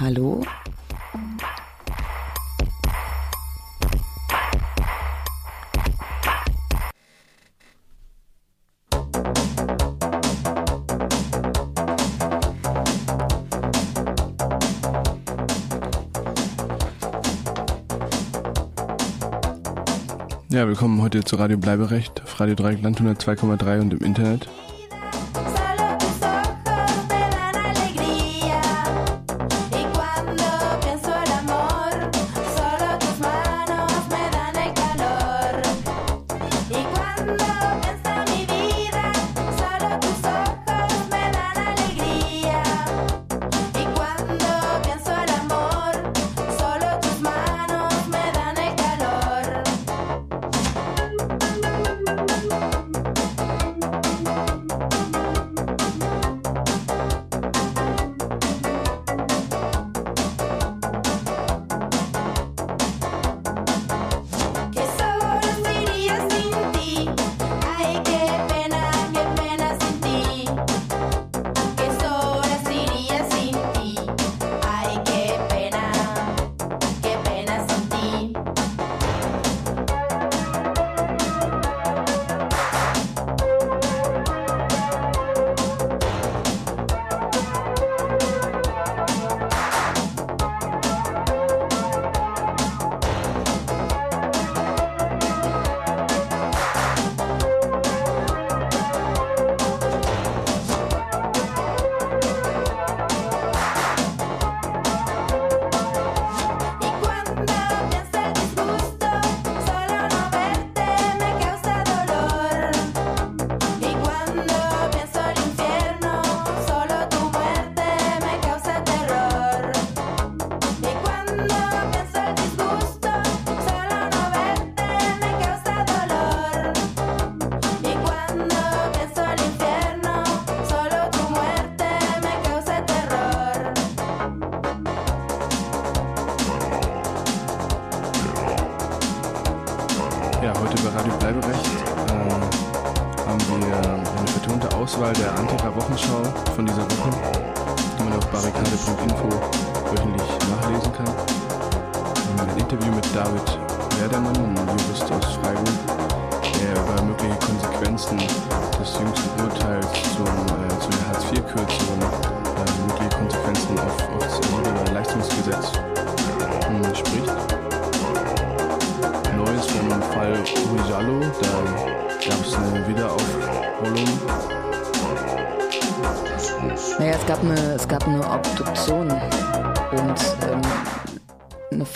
Hallo? Ja, willkommen heute zu Radio Bleiberecht auf Radio Dreieckland 102,3 und im Internet.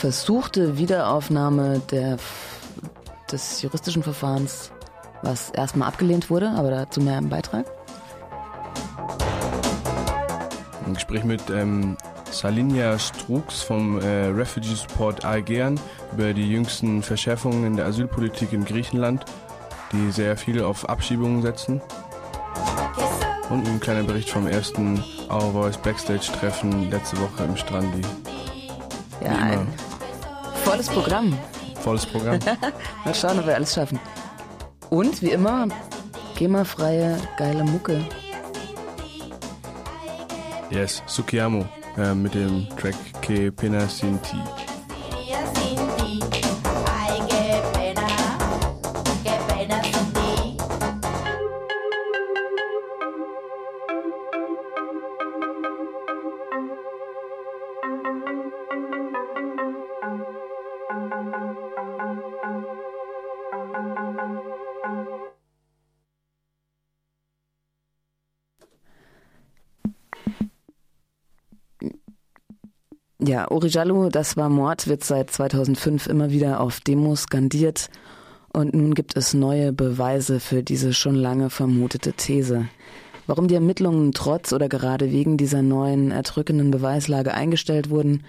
Versuchte Wiederaufnahme der, des juristischen Verfahrens, was erstmal abgelehnt wurde, aber dazu mehr im Beitrag. Ein Gespräch mit ähm, Salinia Strux vom äh, Refugee Support Aegean über die jüngsten Verschärfungen in der Asylpolitik in Griechenland, die sehr viel auf Abschiebungen setzen. Und ein kleiner Bericht vom ersten Our Voice Backstage-Treffen letzte Woche im Strandi. Volles Programm. Volles Programm. Mal schauen, ob wir alles schaffen. Und wie immer, GEMA-freie, geile Mucke. Yes, Sukiamo äh, mit dem Track Ke Pena Sinti. Ja, Orijallo, das war Mord, wird seit 2005 immer wieder auf Demos skandiert. Und nun gibt es neue Beweise für diese schon lange vermutete These. Warum die Ermittlungen trotz oder gerade wegen dieser neuen erdrückenden Beweislage eingestellt wurden,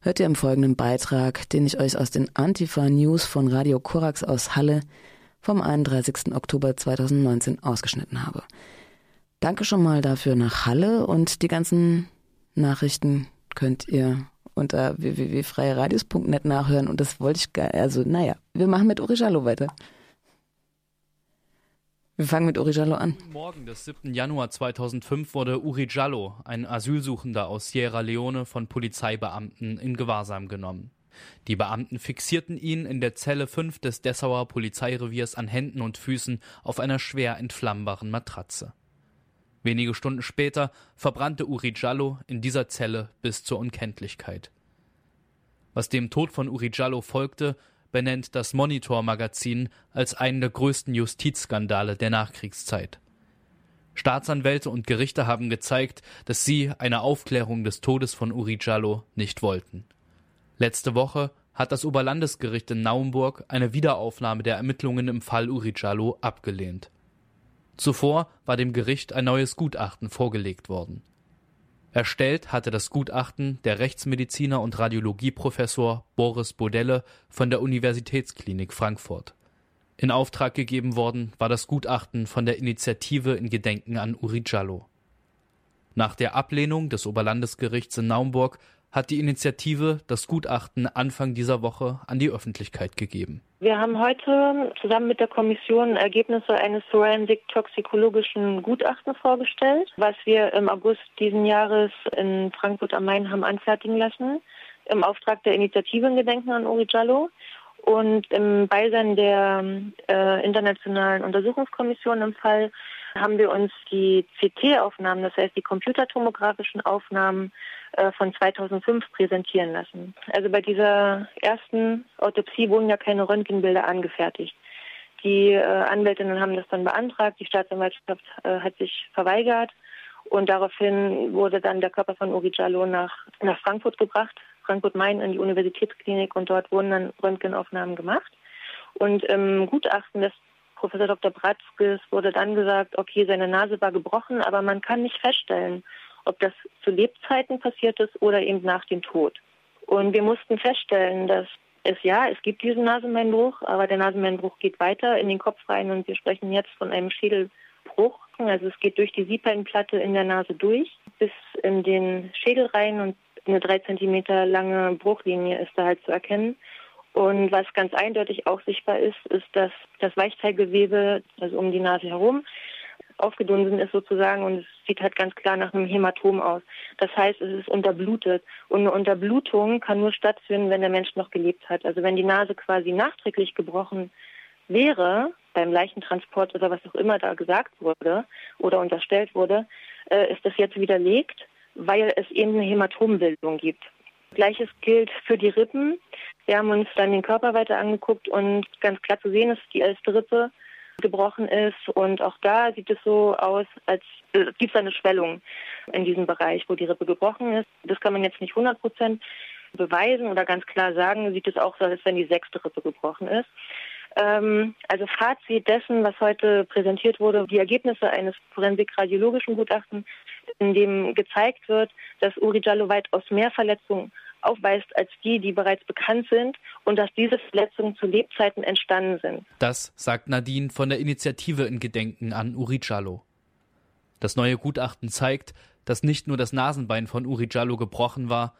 hört ihr im folgenden Beitrag, den ich euch aus den Antifa News von Radio Korax aus Halle vom 31. Oktober 2019 ausgeschnitten habe. Danke schon mal dafür nach Halle und die ganzen Nachrichten könnt ihr unter www.freieradios.net nachhören und das wollte ich gar, also naja, wir machen mit Uri Jallo weiter. Wir fangen mit Uri Jallo an. Morgen des 7. Januar 2005 wurde Uri Jallo, ein Asylsuchender aus Sierra Leone, von Polizeibeamten in Gewahrsam genommen. Die Beamten fixierten ihn in der Zelle 5 des Dessauer Polizeireviers an Händen und Füßen auf einer schwer entflammbaren Matratze. Wenige Stunden später verbrannte Uri Jallo in dieser Zelle bis zur Unkenntlichkeit. Was dem Tod von Uri Jallo folgte, benennt das Monitor-Magazin als einen der größten Justizskandale der Nachkriegszeit. Staatsanwälte und Gerichte haben gezeigt, dass sie eine Aufklärung des Todes von Uri Jallo nicht wollten. Letzte Woche hat das Oberlandesgericht in Naumburg eine Wiederaufnahme der Ermittlungen im Fall Uri Jallo abgelehnt. Zuvor war dem Gericht ein neues Gutachten vorgelegt worden. Erstellt hatte das Gutachten der Rechtsmediziner und Radiologieprofessor Boris Bodelle von der Universitätsklinik Frankfurt. In Auftrag gegeben worden war das Gutachten von der Initiative in Gedenken an Uri Jallo. Nach der Ablehnung des Oberlandesgerichts in Naumburg hat die Initiative das Gutachten Anfang dieser Woche an die Öffentlichkeit gegeben. Wir haben heute zusammen mit der Kommission Ergebnisse eines forensic-toxikologischen Gutachtens vorgestellt, was wir im August diesen Jahres in Frankfurt am Main haben anfertigen lassen, im Auftrag der Initiative in Gedenken an Uri Jallo und im Beisein der äh, Internationalen Untersuchungskommission im Fall haben wir uns die CT-Aufnahmen, das heißt die computertomografischen Aufnahmen äh, von 2005 präsentieren lassen. Also bei dieser ersten Autopsie wurden ja keine Röntgenbilder angefertigt. Die äh, Anwältinnen haben das dann beantragt, die Staatsanwaltschaft äh, hat sich verweigert und daraufhin wurde dann der Körper von Uri Jallo nach, nach Frankfurt gebracht, Frankfurt-Main in die Universitätsklinik und dort wurden dann Röntgenaufnahmen gemacht. Und im Gutachten des Professor Dr. Bratzkes wurde dann gesagt, okay, seine Nase war gebrochen, aber man kann nicht feststellen, ob das zu Lebzeiten passiert ist oder eben nach dem Tod. Und wir mussten feststellen, dass es ja, es gibt diesen Nasenbeinbruch, aber der Nasenbeinbruch geht weiter in den Kopf rein und wir sprechen jetzt von einem Schädelbruch. Also es geht durch die Siebhallenplatte in der Nase durch bis in den Schädel rein und eine drei Zentimeter lange Bruchlinie ist da halt zu erkennen. Und was ganz eindeutig auch sichtbar ist, ist, dass das Weichteilgewebe, also um die Nase herum, aufgedunsen ist sozusagen und es sieht halt ganz klar nach einem Hämatom aus. Das heißt, es ist unterblutet und eine Unterblutung kann nur stattfinden, wenn der Mensch noch gelebt hat. Also wenn die Nase quasi nachträglich gebrochen wäre, beim Leichentransport oder was auch immer da gesagt wurde oder unterstellt wurde, äh, ist das jetzt widerlegt, weil es eben eine Hämatombildung gibt. Gleiches gilt für die Rippen. Wir haben uns dann den Körper weiter angeguckt und ganz klar zu sehen ist, die erste Rippe gebrochen ist. Und auch da sieht es so aus, als äh, gibt es eine Schwellung in diesem Bereich, wo die Rippe gebrochen ist. Das kann man jetzt nicht 100 Prozent beweisen oder ganz klar sagen, sieht es auch so, als wenn die sechste Rippe gebrochen ist. Ähm, also Fazit dessen, was heute präsentiert wurde, die Ergebnisse eines forensik-radiologischen Gutachtens, in dem gezeigt wird, dass Uri Jallo weitaus mehr Verletzungen aufweist als die, die bereits bekannt sind und dass diese Verletzungen zu Lebzeiten entstanden sind. Das sagt Nadine von der Initiative in Gedenken an Uri Jallo. Das neue Gutachten zeigt, dass nicht nur das Nasenbein von Uri Jallo gebrochen war,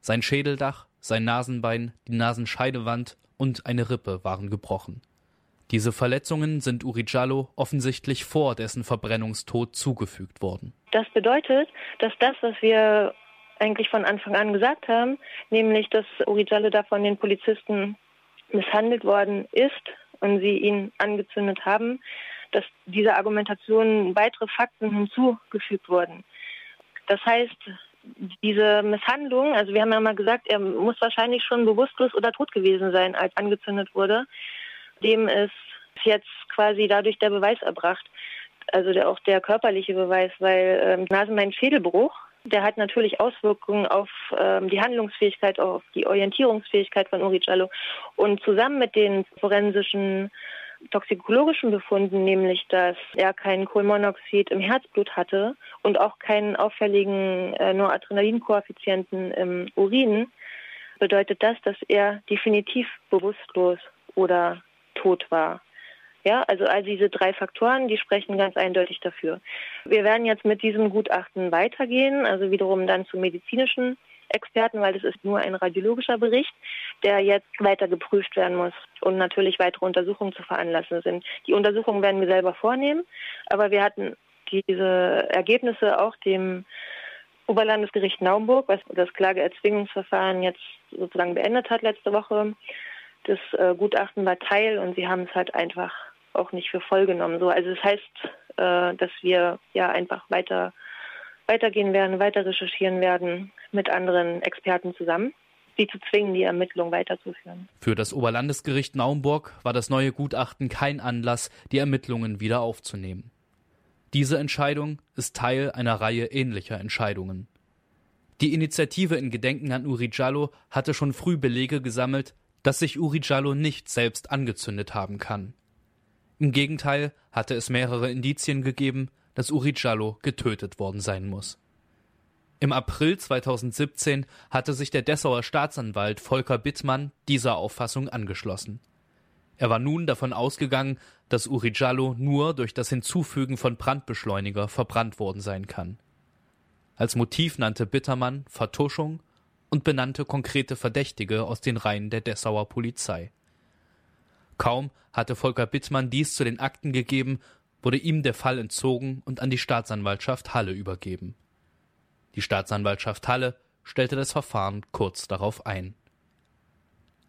sein Schädeldach, sein Nasenbein, die Nasenscheidewand und eine Rippe waren gebrochen. Diese Verletzungen sind Uri Jallo offensichtlich vor dessen Verbrennungstod zugefügt worden. Das bedeutet, dass das, was wir eigentlich von Anfang an gesagt haben, nämlich dass Uri Jallo da von den Polizisten misshandelt worden ist und sie ihn angezündet haben, dass dieser Argumentation weitere Fakten hinzugefügt wurden. Das heißt, diese Misshandlung, also wir haben ja mal gesagt, er muss wahrscheinlich schon bewusstlos oder tot gewesen sein, als angezündet wurde. Dem ist jetzt quasi dadurch der Beweis erbracht, also der, auch der körperliche Beweis, weil ähm, Nasenbein-Schädelbruch der hat natürlich Auswirkungen auf ähm, die Handlungsfähigkeit, auf die Orientierungsfähigkeit von Uri Jallo. Und zusammen mit den forensischen toxikologischen Befunden, nämlich dass er kein Kohlenmonoxid im Herzblut hatte und auch keinen auffälligen äh, Noradrenalinkoeffizienten im Urin, bedeutet das, dass er definitiv bewusstlos oder tot war. Ja, also all diese drei Faktoren, die sprechen ganz eindeutig dafür. Wir werden jetzt mit diesem Gutachten weitergehen, also wiederum dann zu medizinischen Experten, weil das ist nur ein radiologischer Bericht, der jetzt weiter geprüft werden muss und natürlich weitere Untersuchungen zu veranlassen sind. Die Untersuchungen werden wir selber vornehmen, aber wir hatten diese Ergebnisse auch dem Oberlandesgericht Naumburg, was das Klageerzwingungsverfahren jetzt sozusagen beendet hat letzte Woche. Das äh, Gutachten war Teil und sie haben es halt einfach auch nicht für voll genommen. So, also das heißt, äh, dass wir ja einfach weiter weitergehen werden, weiter recherchieren werden mit anderen Experten zusammen, sie zu zwingen, die Ermittlungen weiterzuführen. Für das Oberlandesgericht Naumburg war das neue Gutachten kein Anlass, die Ermittlungen wieder aufzunehmen. Diese Entscheidung ist Teil einer Reihe ähnlicher Entscheidungen. Die Initiative in Gedenken an Uri Jallo hatte schon früh Belege gesammelt, dass sich Uri Jallo nicht selbst angezündet haben kann. Im Gegenteil hatte es mehrere Indizien gegeben, dass Uri Jallo getötet worden sein muss. Im April 2017 hatte sich der Dessauer Staatsanwalt Volker Bittmann dieser Auffassung angeschlossen. Er war nun davon ausgegangen, dass Uri Jallo nur durch das Hinzufügen von Brandbeschleuniger verbrannt worden sein kann. Als Motiv nannte Bittermann Vertuschung und benannte konkrete Verdächtige aus den Reihen der Dessauer Polizei. Kaum hatte Volker Bittmann dies zu den Akten gegeben, wurde ihm der Fall entzogen und an die Staatsanwaltschaft Halle übergeben. Die Staatsanwaltschaft Halle stellte das Verfahren kurz darauf ein.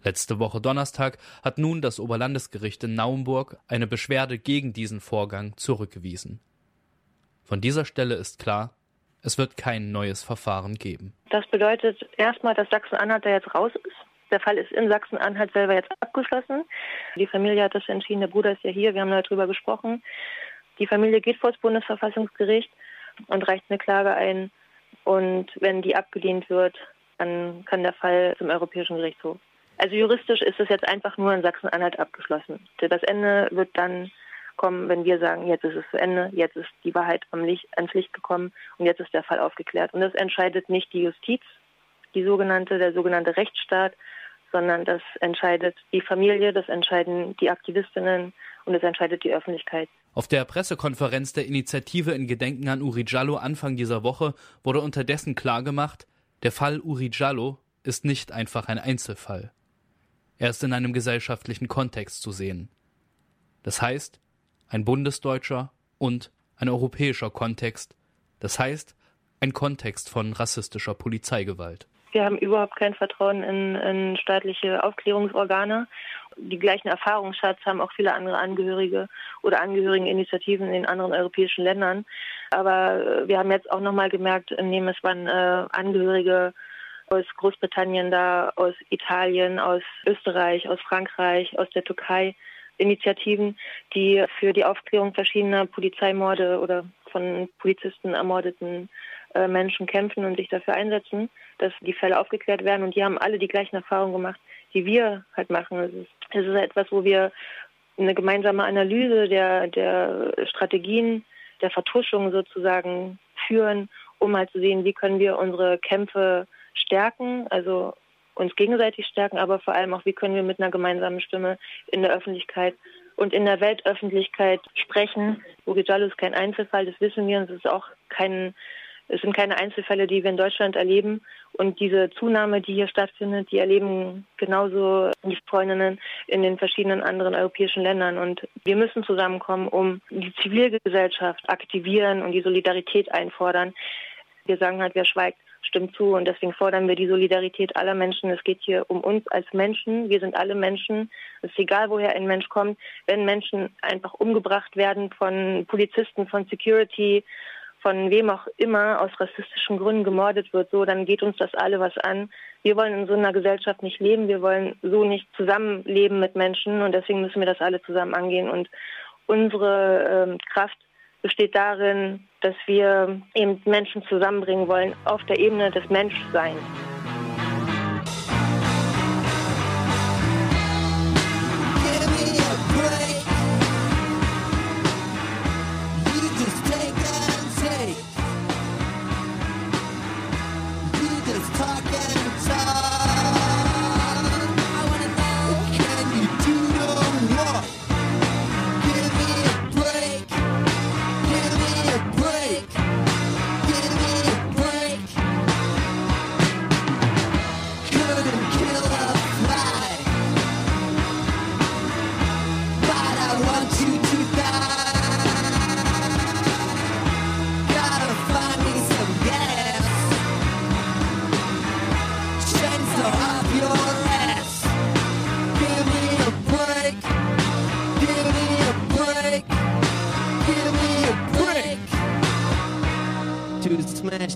Letzte Woche Donnerstag hat nun das Oberlandesgericht in Naumburg eine Beschwerde gegen diesen Vorgang zurückgewiesen. Von dieser Stelle ist klar, es wird kein neues Verfahren geben. Das bedeutet erstmal, dass Sachsen-Anhalt da jetzt raus ist. Der Fall ist in Sachsen-Anhalt selber jetzt abgeschlossen. Die Familie hat das entschieden, der Bruder ist ja hier, wir haben darüber gesprochen. Die Familie geht vor das Bundesverfassungsgericht und reicht eine Klage ein. Und wenn die abgelehnt wird, dann kann der Fall zum Europäischen Gerichtshof. Also juristisch ist es jetzt einfach nur in Sachsen-Anhalt abgeschlossen. Das Ende wird dann kommen, wenn wir sagen, jetzt ist es zu Ende, jetzt ist die Wahrheit ans Licht gekommen und jetzt ist der Fall aufgeklärt. Und das entscheidet nicht die Justiz, die sogenannte, der sogenannte Rechtsstaat, sondern das entscheidet die Familie, das entscheiden die Aktivistinnen und das entscheidet die Öffentlichkeit. Auf der Pressekonferenz der Initiative in Gedenken an Uri Jallo Anfang dieser Woche wurde unterdessen klargemacht, der Fall Uri Jallo ist nicht einfach ein Einzelfall. Er ist in einem gesellschaftlichen Kontext zu sehen. Das heißt, ein bundesdeutscher und ein europäischer Kontext, das heißt, ein Kontext von rassistischer Polizeigewalt. Wir haben überhaupt kein Vertrauen in, in staatliche Aufklärungsorgane. Die gleichen Erfahrungsschatz haben auch viele andere Angehörige oder Angehörigeninitiativen in den anderen europäischen Ländern. Aber wir haben jetzt auch nochmal gemerkt, indem es waren äh, Angehörige aus Großbritannien da, aus Italien, aus Österreich, aus Frankreich, aus der Türkei. Initiativen, die für die Aufklärung verschiedener Polizeimorde oder von Polizisten ermordeten äh, Menschen kämpfen und sich dafür einsetzen, dass die Fälle aufgeklärt werden. Und die haben alle die gleichen Erfahrungen gemacht, die wir halt machen. Es ist, es ist etwas, wo wir eine gemeinsame Analyse der, der Strategien, der Vertuschung sozusagen führen, um halt zu sehen, wie können wir unsere Kämpfe stärken, also uns gegenseitig stärken, aber vor allem auch, wie können wir mit einer gemeinsamen Stimme in der Öffentlichkeit und in der Weltöffentlichkeit sprechen. Urijallo ist kein Einzelfall, das wissen wir, und es ist auch kein, es sind keine Einzelfälle, die wir in Deutschland erleben. Und diese Zunahme, die hier stattfindet, die erleben genauso die Freundinnen in den verschiedenen anderen europäischen Ländern. Und wir müssen zusammenkommen, um die Zivilgesellschaft aktivieren und die Solidarität einfordern. Wir sagen halt, wer schweigt, stimmt zu. Und deswegen fordern wir die Solidarität aller Menschen. Es geht hier um uns als Menschen. Wir sind alle Menschen. Es ist egal, woher ein Mensch kommt. Wenn Menschen einfach umgebracht werden von Polizisten, von Security, von wem auch immer aus rassistischen Gründen gemordet wird, so, dann geht uns das alle was an. Wir wollen in so einer Gesellschaft nicht leben. Wir wollen so nicht zusammenleben mit Menschen. Und deswegen müssen wir das alle zusammen angehen. Und unsere ähm, Kraft besteht darin, dass wir eben Menschen zusammenbringen wollen auf der Ebene des Menschseins.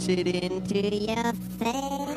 It into your face.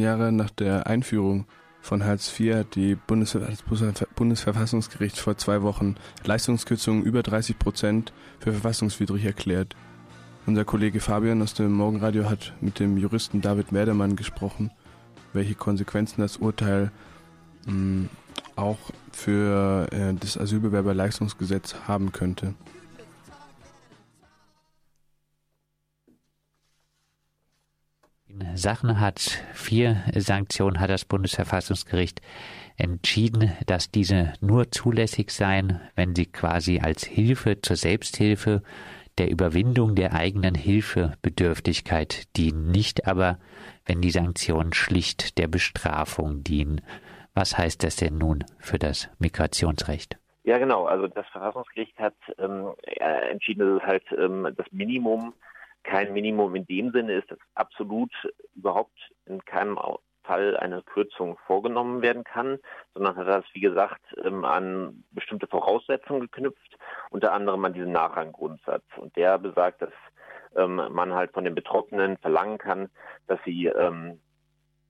Jahre nach der Einführung von Hartz IV hat die Bundes das Bundesverfassungsgericht vor zwei Wochen Leistungskürzungen über 30 Prozent für verfassungswidrig erklärt. Unser Kollege Fabian aus dem Morgenradio hat mit dem Juristen David Werdemann gesprochen, welche Konsequenzen das Urteil mh, auch für äh, das Asylbewerberleistungsgesetz haben könnte. Sachen Hartz IV Sanktionen hat das Bundesverfassungsgericht entschieden, dass diese nur zulässig seien, wenn sie quasi als Hilfe zur Selbsthilfe der Überwindung der eigenen Hilfebedürftigkeit dienen, nicht aber, wenn die Sanktionen schlicht der Bestrafung dienen. Was heißt das denn nun für das Migrationsrecht? Ja, genau. Also das Verfassungsgericht hat ähm, äh, entschieden, dass es halt ähm, das Minimum kein Minimum in dem Sinne ist, dass absolut überhaupt in keinem Fall eine Kürzung vorgenommen werden kann, sondern hat das, wie gesagt, ähm, an bestimmte Voraussetzungen geknüpft, unter anderem an diesen Nachranggrundsatz. Und der besagt, dass ähm, man halt von den Betroffenen verlangen kann, dass sie ähm,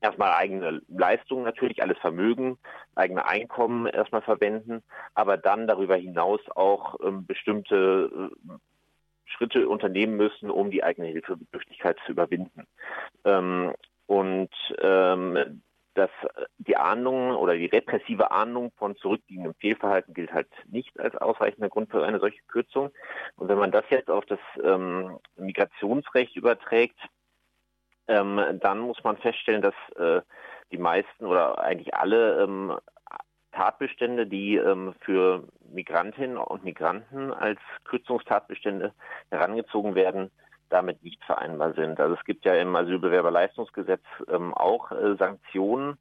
erstmal eigene Leistungen natürlich, alles Vermögen, eigene Einkommen erstmal verwenden, aber dann darüber hinaus auch ähm, bestimmte äh, Schritte unternehmen müssen, um die eigene Hilfebedürftigkeit zu überwinden. Ähm, und ähm, dass die Ahndung oder die repressive Ahndung von zurückliegendem Fehlverhalten gilt halt nicht als ausreichender Grund für eine solche Kürzung. Und wenn man das jetzt auf das ähm, Migrationsrecht überträgt, ähm, dann muss man feststellen, dass äh, die meisten oder eigentlich alle ähm, Tatbestände, die ähm, für Migrantinnen und Migranten als Kürzungstatbestände herangezogen werden, damit nicht vereinbar sind. Also es gibt ja im Asylbewerberleistungsgesetz ähm, auch äh, Sanktionen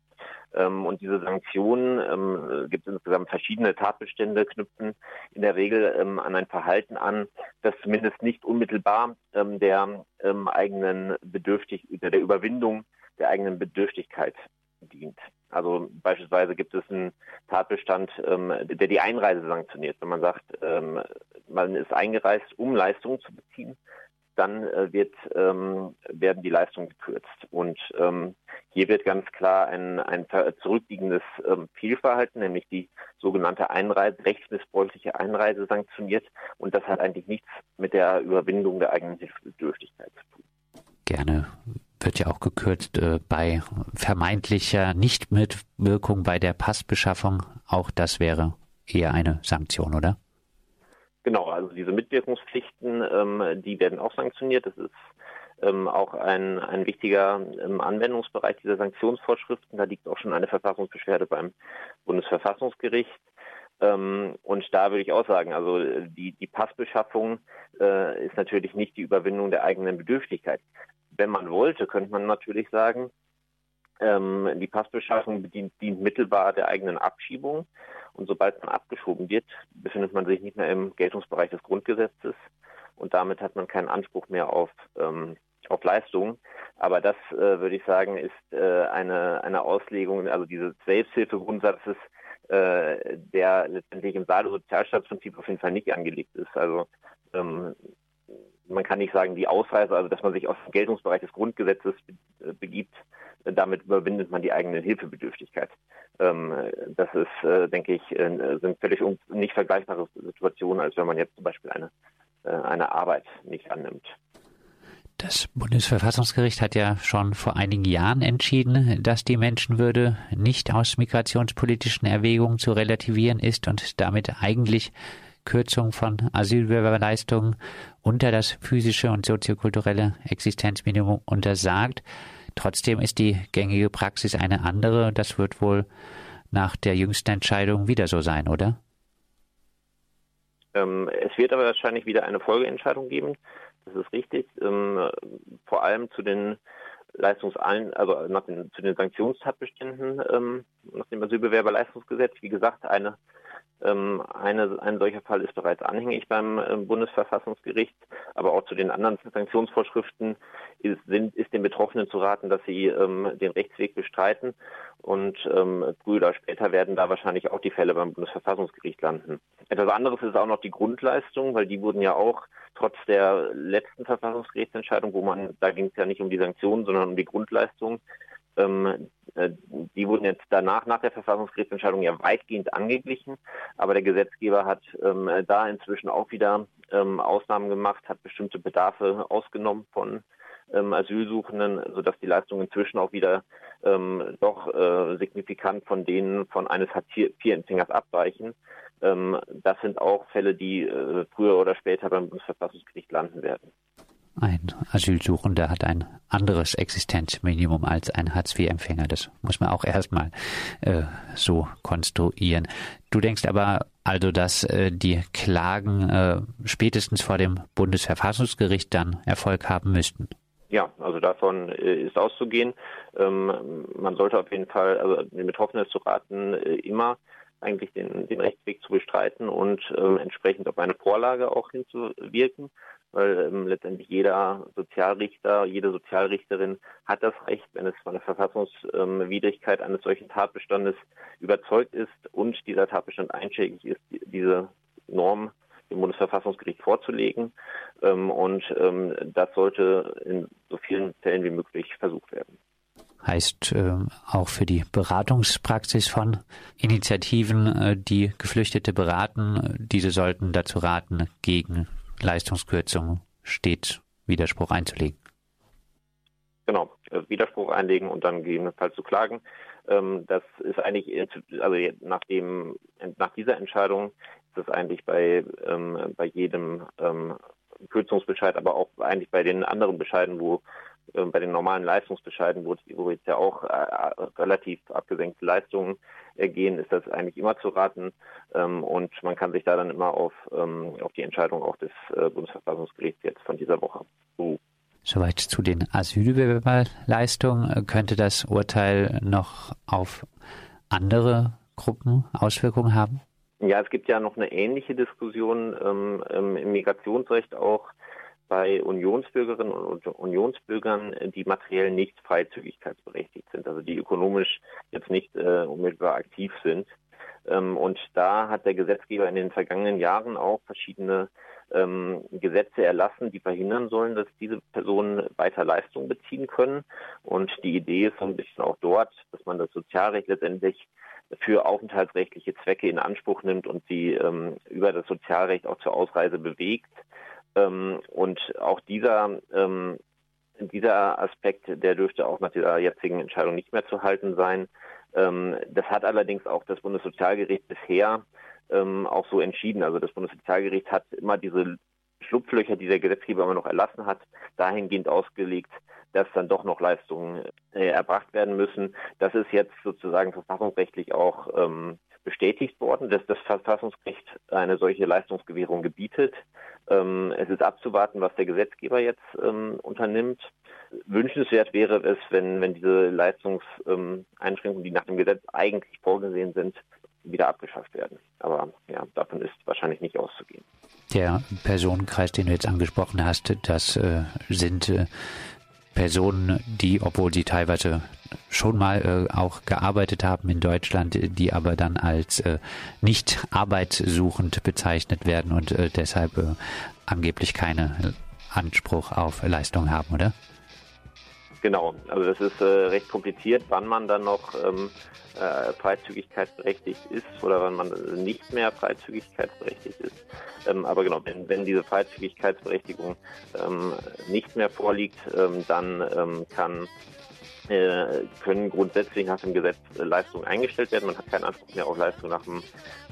ähm, und diese Sanktionen ähm, gibt es insgesamt verschiedene Tatbestände, knüpfen in der Regel ähm, an ein Verhalten an, das zumindest nicht unmittelbar ähm, der ähm, eigenen Bedürftig der Überwindung der eigenen Bedürftigkeit dient. Also beispielsweise gibt es einen Tatbestand, ähm, der die Einreise sanktioniert. Wenn man sagt, ähm, man ist eingereist, um Leistungen zu beziehen, dann äh, wird, ähm, werden die Leistungen gekürzt. Und ähm, hier wird ganz klar ein, ein zurückliegendes ähm, Fehlverhalten, nämlich die sogenannte Einreise, rechtsmissbräuchliche Einreise sanktioniert. Und das hat eigentlich nichts mit der Überwindung der eigenen Hilfebedürftigkeit zu tun. Gerne wird ja auch gekürzt äh, bei vermeintlicher Nichtmitwirkung bei der Passbeschaffung. Auch das wäre eher eine Sanktion, oder? Genau, also diese Mitwirkungspflichten, ähm, die werden auch sanktioniert. Das ist ähm, auch ein, ein wichtiger ähm, Anwendungsbereich dieser Sanktionsvorschriften. Da liegt auch schon eine Verfassungsbeschwerde beim Bundesverfassungsgericht. Ähm, und da würde ich auch sagen, also äh, die, die Passbeschaffung äh, ist natürlich nicht die Überwindung der eigenen Bedürftigkeit. Wenn man wollte, könnte man natürlich sagen, ähm, die Passbeschaffung bedient, dient mittelbar der eigenen Abschiebung. Und sobald man abgeschoben wird, befindet man sich nicht mehr im Geltungsbereich des Grundgesetzes. Und damit hat man keinen Anspruch mehr auf, ähm, auf Leistungen. Aber das, äh, würde ich sagen, ist äh, eine, eine Auslegung, also dieses Selbsthilfegrundsatzes, äh, der letztendlich im Sozialstaatsprinzip auf jeden Fall nicht angelegt ist. Also ähm, man kann nicht sagen, die Ausreise, also dass man sich aus dem Geltungsbereich des Grundgesetzes äh, begibt, äh, damit überwindet man die eigene Hilfebedürftigkeit. Ähm, äh, das ist, äh, denke ich, sind völlig nicht vergleichbare Situationen, als wenn man jetzt zum Beispiel eine, eine Arbeit nicht annimmt. Das Bundesverfassungsgericht hat ja schon vor einigen Jahren entschieden, dass die Menschenwürde nicht aus migrationspolitischen Erwägungen zu relativieren ist und damit eigentlich Kürzung von Asylbewerberleistungen unter das physische und soziokulturelle Existenzminimum untersagt. Trotzdem ist die gängige Praxis eine andere. Das wird wohl nach der jüngsten Entscheidung wieder so sein, oder? Ähm, es wird aber wahrscheinlich wieder eine Folgeentscheidung geben. Das ist richtig. Ähm, vor allem zu den Leistungsallen, also nach den, zu den Sanktionstatbeständen ähm, nach dem Asylbewerberleistungsgesetz. Wie gesagt, eine, eine, ein solcher Fall ist bereits anhängig beim ähm, Bundesverfassungsgericht, aber auch zu den anderen Sanktionsvorschriften ist, sind, ist den Betroffenen zu raten, dass sie ähm, den Rechtsweg bestreiten und ähm, früher oder später werden da wahrscheinlich auch die Fälle beim Bundesverfassungsgericht landen. Etwas anderes ist auch noch die Grundleistung, weil die wurden ja auch trotz der letzten Verfassungsgerichtsentscheidung, wo man, da ging es ja nicht um die Sanktionen, sondern um die Grundleistung, ähm, äh, die wurden jetzt danach, nach der Verfassungsgerichtsentscheidung ja weitgehend angeglichen. Aber der Gesetzgeber hat ähm, da inzwischen auch wieder ähm, Ausnahmen gemacht, hat bestimmte Bedarfe ausgenommen von ähm, Asylsuchenden, sodass die Leistungen inzwischen auch wieder ähm, doch äh, signifikant von denen von eines Hartz-IV-Empfängers abweichen. Ähm, das sind auch Fälle, die äh, früher oder später beim Bundesverfassungsgericht landen werden. Ein Asylsuchender hat ein anderes Existenzminimum als ein Hartz-IV-Empfänger. Das muss man auch erstmal äh, so konstruieren. Du denkst aber also, dass äh, die Klagen äh, spätestens vor dem Bundesverfassungsgericht dann Erfolg haben müssten. Ja, also davon äh, ist auszugehen. Ähm, man sollte auf jeden Fall, also den Betroffenen zu raten, äh, immer eigentlich den, den Rechtsweg zu bestreiten und ähm, entsprechend auf eine Vorlage auch hinzuwirken, weil ähm, letztendlich jeder Sozialrichter, jede Sozialrichterin hat das Recht, wenn es von der Verfassungswidrigkeit eines solchen Tatbestandes überzeugt ist und dieser Tatbestand einschlägig ist, diese Norm dem Bundesverfassungsgericht vorzulegen. Ähm, und ähm, das sollte in so vielen Fällen wie möglich versucht werden heißt äh, auch für die Beratungspraxis von Initiativen, äh, die Geflüchtete beraten. Diese sollten dazu raten, gegen Leistungskürzungen stets Widerspruch einzulegen. Genau, äh, Widerspruch einlegen und dann gegebenenfalls zu klagen. Ähm, das ist eigentlich, also nach, dem, nach dieser Entscheidung ist das eigentlich bei, ähm, bei jedem ähm, Kürzungsbescheid, aber auch eigentlich bei den anderen Bescheiden, wo bei den normalen Leistungsbescheiden, wo, wo jetzt ja auch äh, relativ abgesenkte Leistungen ergehen, ist das eigentlich immer zu raten. Ähm, und man kann sich da dann immer auf, ähm, auf die Entscheidung auch des äh, Bundesverfassungsgerichts jetzt von dieser Woche berufen. Soweit zu den Asylbewerberleistungen. Könnte das Urteil noch auf andere Gruppen Auswirkungen haben? Ja, es gibt ja noch eine ähnliche Diskussion ähm, im Migrationsrecht auch bei Unionsbürgerinnen und Unionsbürgern, die materiell nicht freizügigkeitsberechtigt sind, also die ökonomisch jetzt nicht äh, unmittelbar aktiv sind. Ähm, und da hat der Gesetzgeber in den vergangenen Jahren auch verschiedene ähm, Gesetze erlassen, die verhindern sollen, dass diese Personen weiter Leistung beziehen können. Und die Idee ist so ein bisschen auch dort, dass man das Sozialrecht letztendlich für aufenthaltsrechtliche Zwecke in Anspruch nimmt und sie ähm, über das Sozialrecht auch zur Ausreise bewegt. Ähm, und auch dieser, ähm, dieser Aspekt, der dürfte auch nach dieser jetzigen Entscheidung nicht mehr zu halten sein. Ähm, das hat allerdings auch das Bundessozialgericht bisher ähm, auch so entschieden. Also das Bundessozialgericht hat immer diese Schlupflöcher, die der Gesetzgeber immer noch erlassen hat, dahingehend ausgelegt, dass dann doch noch Leistungen äh, erbracht werden müssen. Das ist jetzt sozusagen verfassungsrechtlich auch ähm, bestätigt worden, dass das Verfassungsrecht eine solche Leistungsgewährung gebietet. Ähm, es ist abzuwarten, was der Gesetzgeber jetzt ähm, unternimmt. Wünschenswert wäre es, wenn, wenn diese Leistungseinschränkungen, die nach dem Gesetz eigentlich vorgesehen sind, wieder abgeschafft werden. Aber ja, davon ist wahrscheinlich nicht auszugehen. Der Personenkreis, den du jetzt angesprochen hast, das äh, sind äh, Personen, die, obwohl sie teilweise schon mal äh, auch gearbeitet haben in Deutschland, die aber dann als äh, nicht arbeitssuchend bezeichnet werden und äh, deshalb äh, angeblich keinen Anspruch auf Leistung haben, oder? Genau, also das ist äh, recht kompliziert, wann man dann noch ähm, äh, freizügigkeitsberechtigt ist oder wann man nicht mehr freizügigkeitsberechtigt ist. Ähm, aber genau, wenn, wenn diese Freizügigkeitsberechtigung ähm, nicht mehr vorliegt, ähm, dann ähm, kann können grundsätzlich nach dem Gesetz äh, Leistungen eingestellt werden. Man hat keinen Anspruch mehr auf Leistungen nach dem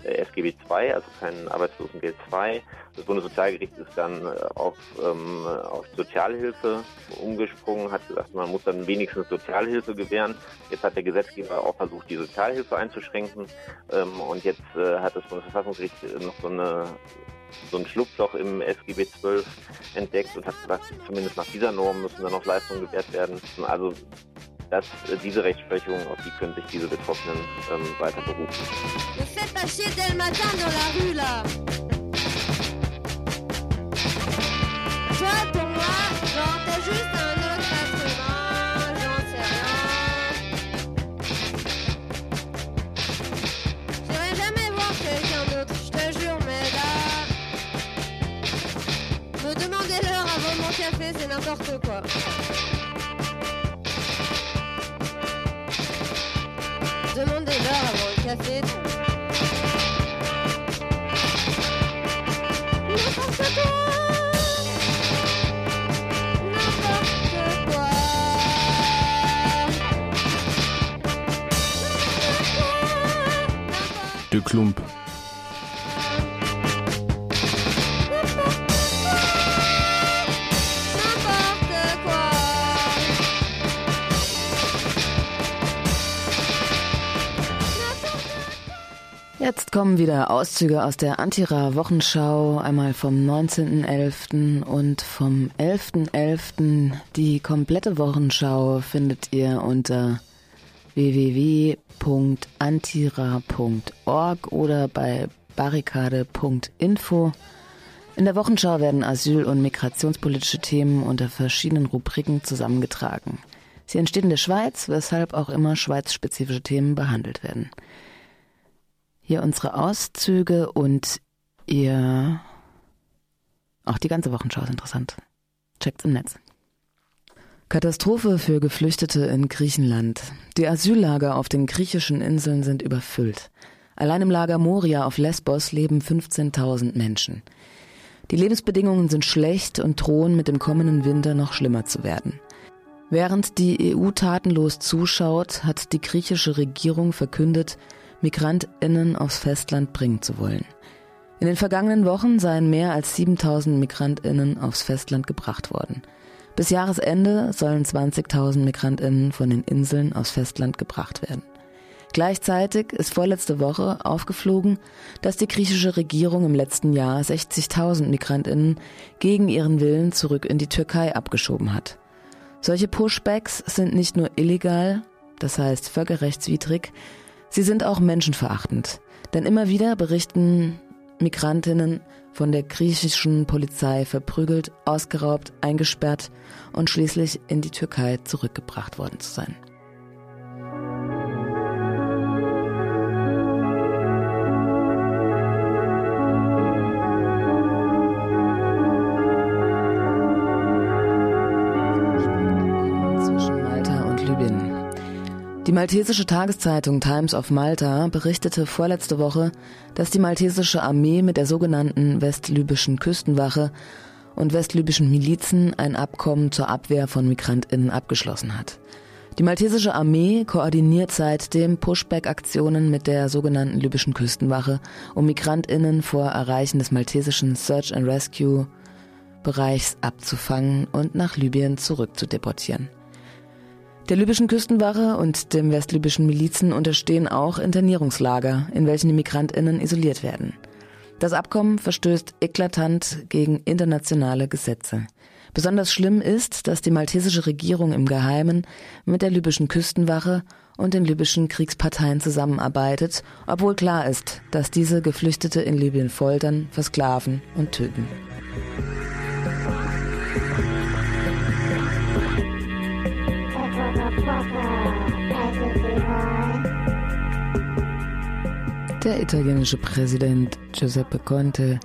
äh, SGB II, also kein Arbeitslosengeld II. Das Bundessozialgericht ist dann auf, ähm, auf Sozialhilfe umgesprungen, hat gesagt, man muss dann wenigstens Sozialhilfe gewähren. Jetzt hat der Gesetzgeber auch versucht, die Sozialhilfe einzuschränken. Ähm, und jetzt äh, hat das Bundesverfassungsgericht noch so eine so ein Schlupfloch im SGB XII entdeckt und hat gesagt, zumindest nach dieser Norm müssen dann noch Leistungen gewährt werden. Also dass diese Rechtsprechung, auf die können sich diese Betroffenen ähm, weiter berufen. Me a fait, c'est n'importe quoi. Demandez-leur avant le café. N'importe quoi. De Klump. Jetzt kommen wieder Auszüge aus der Antira-Wochenschau, einmal vom 19.11. und vom 11.11. Die komplette Wochenschau findet ihr unter www.antira.org oder bei barrikade.info. In der Wochenschau werden asyl- und migrationspolitische Themen unter verschiedenen Rubriken zusammengetragen. Sie entsteht in der Schweiz, weshalb auch immer schweizspezifische Themen behandelt werden. Hier unsere Auszüge und ihr. Auch die ganze Wochenschau ist interessant. Checkt's im Netz. Katastrophe für Geflüchtete in Griechenland. Die Asyllager auf den griechischen Inseln sind überfüllt. Allein im Lager Moria auf Lesbos leben 15.000 Menschen. Die Lebensbedingungen sind schlecht und drohen mit dem kommenden Winter noch schlimmer zu werden. Während die EU tatenlos zuschaut, hat die griechische Regierung verkündet, MigrantInnen aufs Festland bringen zu wollen. In den vergangenen Wochen seien mehr als 7000 MigrantInnen aufs Festland gebracht worden. Bis Jahresende sollen 20.000 MigrantInnen von den Inseln aufs Festland gebracht werden. Gleichzeitig ist vorletzte Woche aufgeflogen, dass die griechische Regierung im letzten Jahr 60.000 MigrantInnen gegen ihren Willen zurück in die Türkei abgeschoben hat. Solche Pushbacks sind nicht nur illegal, das heißt völkerrechtswidrig, Sie sind auch menschenverachtend, denn immer wieder berichten Migrantinnen von der griechischen Polizei verprügelt, ausgeraubt, eingesperrt und schließlich in die Türkei zurückgebracht worden zu sein. Maltesische Tageszeitung Times of Malta berichtete vorletzte Woche, dass die maltesische Armee mit der sogenannten westlibyschen Küstenwache und westlibyschen Milizen ein Abkommen zur Abwehr von Migrantinnen abgeschlossen hat. Die maltesische Armee koordiniert seitdem Pushback-Aktionen mit der sogenannten libyschen Küstenwache, um Migrantinnen vor Erreichen des maltesischen Search and Rescue Bereichs abzufangen und nach Libyen zurückzudeportieren. Der libyschen Küstenwache und dem westlibyschen Milizen unterstehen auch Internierungslager, in welchen die Migrantinnen isoliert werden. Das Abkommen verstößt eklatant gegen internationale Gesetze. Besonders schlimm ist, dass die maltesische Regierung im Geheimen mit der libyschen Küstenwache und den libyschen Kriegsparteien zusammenarbeitet, obwohl klar ist, dass diese Geflüchtete in Libyen foltern, versklaven und töten. Der italienische Präsident Giuseppe Conte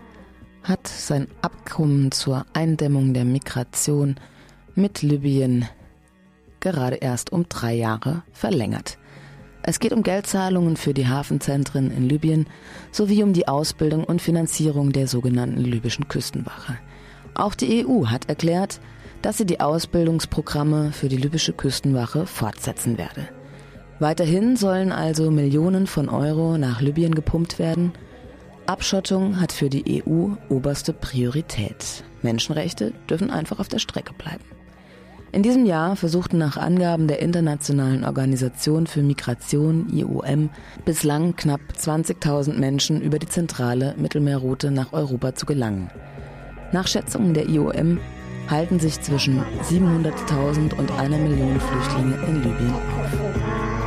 hat sein Abkommen zur Eindämmung der Migration mit Libyen gerade erst um drei Jahre verlängert. Es geht um Geldzahlungen für die Hafenzentren in Libyen sowie um die Ausbildung und Finanzierung der sogenannten libyschen Küstenwache. Auch die EU hat erklärt, dass sie die Ausbildungsprogramme für die libysche Küstenwache fortsetzen werde. Weiterhin sollen also Millionen von Euro nach Libyen gepumpt werden. Abschottung hat für die EU oberste Priorität. Menschenrechte dürfen einfach auf der Strecke bleiben. In diesem Jahr versuchten nach Angaben der Internationalen Organisation für Migration IOM bislang knapp 20.000 Menschen über die zentrale Mittelmeerroute nach Europa zu gelangen. Nach Schätzungen der IOM halten sich zwischen 700.000 und einer Million Flüchtlinge in Libyen auf.